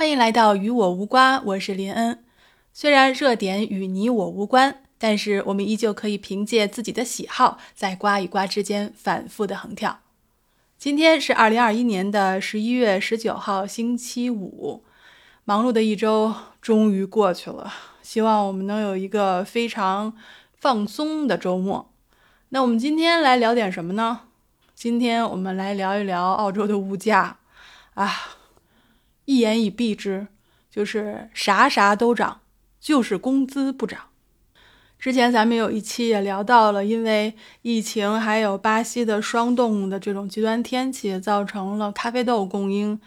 欢迎来到与我无瓜，我是林恩。虽然热点与你我无关，但是我们依旧可以凭借自己的喜好，在瓜与瓜之间反复的横跳。今天是二零二一年的十一月十九号，星期五。忙碌的一周终于过去了，希望我们能有一个非常放松的周末。那我们今天来聊点什么呢？今天我们来聊一聊澳洲的物价啊。一言以蔽之，就是啥啥都涨，就是工资不涨。之前咱们有一期也聊到了，因为疫情还有巴西的霜冻的这种极端天气，造成了咖啡豆供应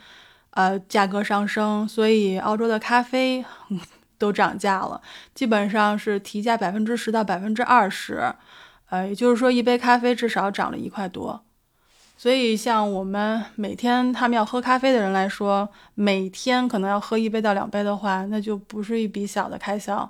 呃价格上升，所以澳洲的咖啡 都涨价了，基本上是提价百分之十到百分之二十，呃，也就是说一杯咖啡至少涨了一块多。所以，像我们每天他们要喝咖啡的人来说，每天可能要喝一杯到两杯的话，那就不是一笔小的开销。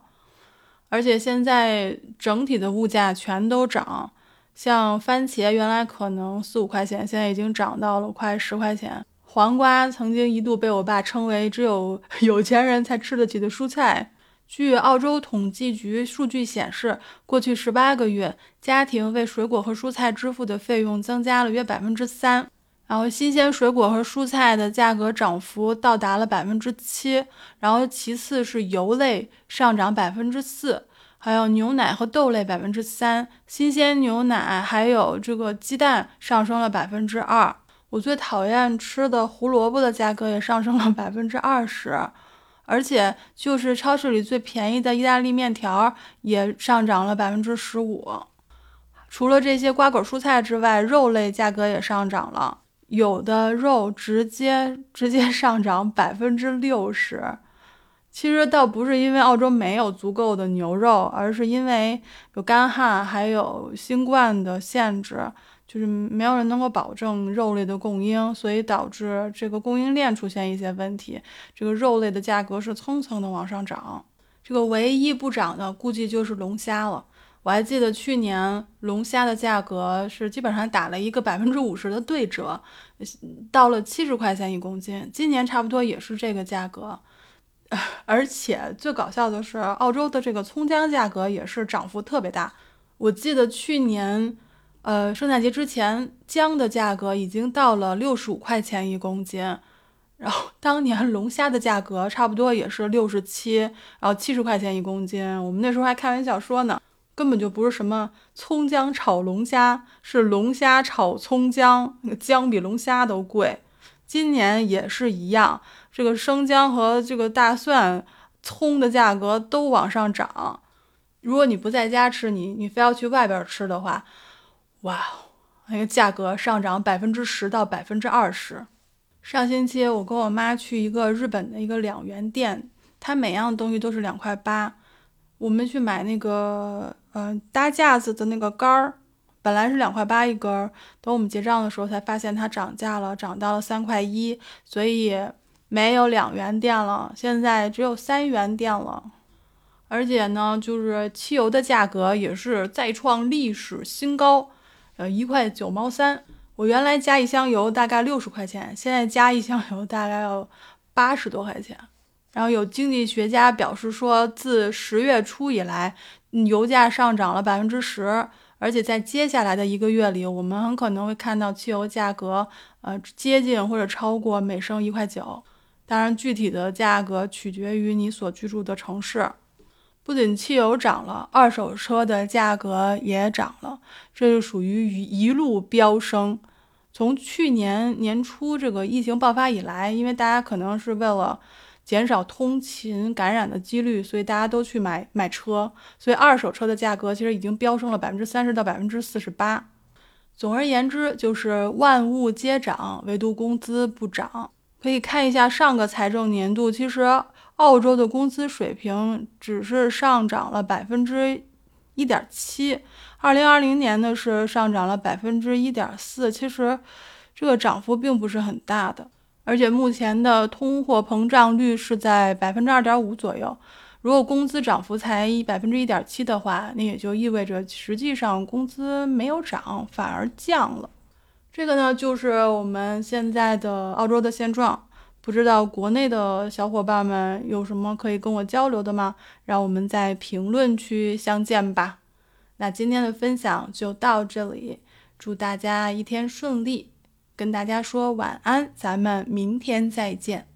而且现在整体的物价全都涨，像番茄原来可能四五块钱，现在已经涨到了快十块钱。黄瓜曾经一度被我爸称为只有有钱人才吃得起的蔬菜。据澳洲统计局数据显示，过去十八个月，家庭为水果和蔬菜支付的费用增加了约百分之三。然后，新鲜水果和蔬菜的价格涨幅到达了百分之七。然后，其次是油类上涨百分之四，还有牛奶和豆类百分之三。新鲜牛奶还有这个鸡蛋上升了百分之二。我最讨厌吃的胡萝卜的价格也上升了百分之二十。而且，就是超市里最便宜的意大利面条也上涨了百分之十五。除了这些瓜果蔬菜之外，肉类价格也上涨了，有的肉直接直接上涨百分之六十。其实倒不是因为澳洲没有足够的牛肉，而是因为有干旱，还有新冠的限制。就是没有人能够保证肉类的供应，所以导致这个供应链出现一些问题，这个肉类的价格是蹭蹭的往上涨。这个唯一不涨的估计就是龙虾了。我还记得去年龙虾的价格是基本上打了一个百分之五十的对折，到了七十块钱一公斤。今年差不多也是这个价格，而且最搞笑的是，澳洲的这个葱姜价格也是涨幅特别大。我记得去年。呃，圣诞节之前姜的价格已经到了六十五块钱一公斤，然后当年龙虾的价格差不多也是六十七，然后七十块钱一公斤。我们那时候还开玩笑说呢，根本就不是什么葱姜炒龙虾，是龙虾炒葱姜，那个姜比龙虾都贵。今年也是一样，这个生姜和这个大蒜、葱的价格都往上涨。如果你不在家吃，你你非要去外边吃的话。哇，那个价格上涨百分之十到百分之二十。上星期我跟我妈去一个日本的一个两元店，它每样东西都是两块八。我们去买那个嗯搭架子的那个杆儿，本来是两块八一根，等我们结账的时候才发现它涨价了，涨到了三块一，所以没有两元店了，现在只有三元店了。而且呢，就是汽油的价格也是再创历史新高。呃，一块九毛三。我原来加一箱油大概六十块钱，现在加一箱油大概要八十多块钱。然后有经济学家表示说，自十月初以来，油价上涨了百分之十，而且在接下来的一个月里，我们很可能会看到汽油价格呃接近或者超过每升一块九。当然，具体的价格取决于你所居住的城市。不仅汽油涨了，二手车的价格也涨了，这就属于一路飙升。从去年年初这个疫情爆发以来，因为大家可能是为了减少通勤感染的几率，所以大家都去买买车，所以二手车的价格其实已经飙升了百分之三十到百分之四十八。总而言之，就是万物皆涨，唯独工资不涨。可以看一下上个财政年度，其实。澳洲的工资水平只是上涨了百分之一点七，二零二零年呢是上涨了百分之一点四，其实这个涨幅并不是很大的，而且目前的通货膨胀率是在百分之二点五左右。如果工资涨幅才一百分之一点七的话那也就意味着实际上工资没有涨反而降了。这个呢就是我们现在的澳洲的现状。不知道国内的小伙伴们有什么可以跟我交流的吗？让我们在评论区相见吧。那今天的分享就到这里祝大家一天顺利。跟大家说晚安咱们明天再见。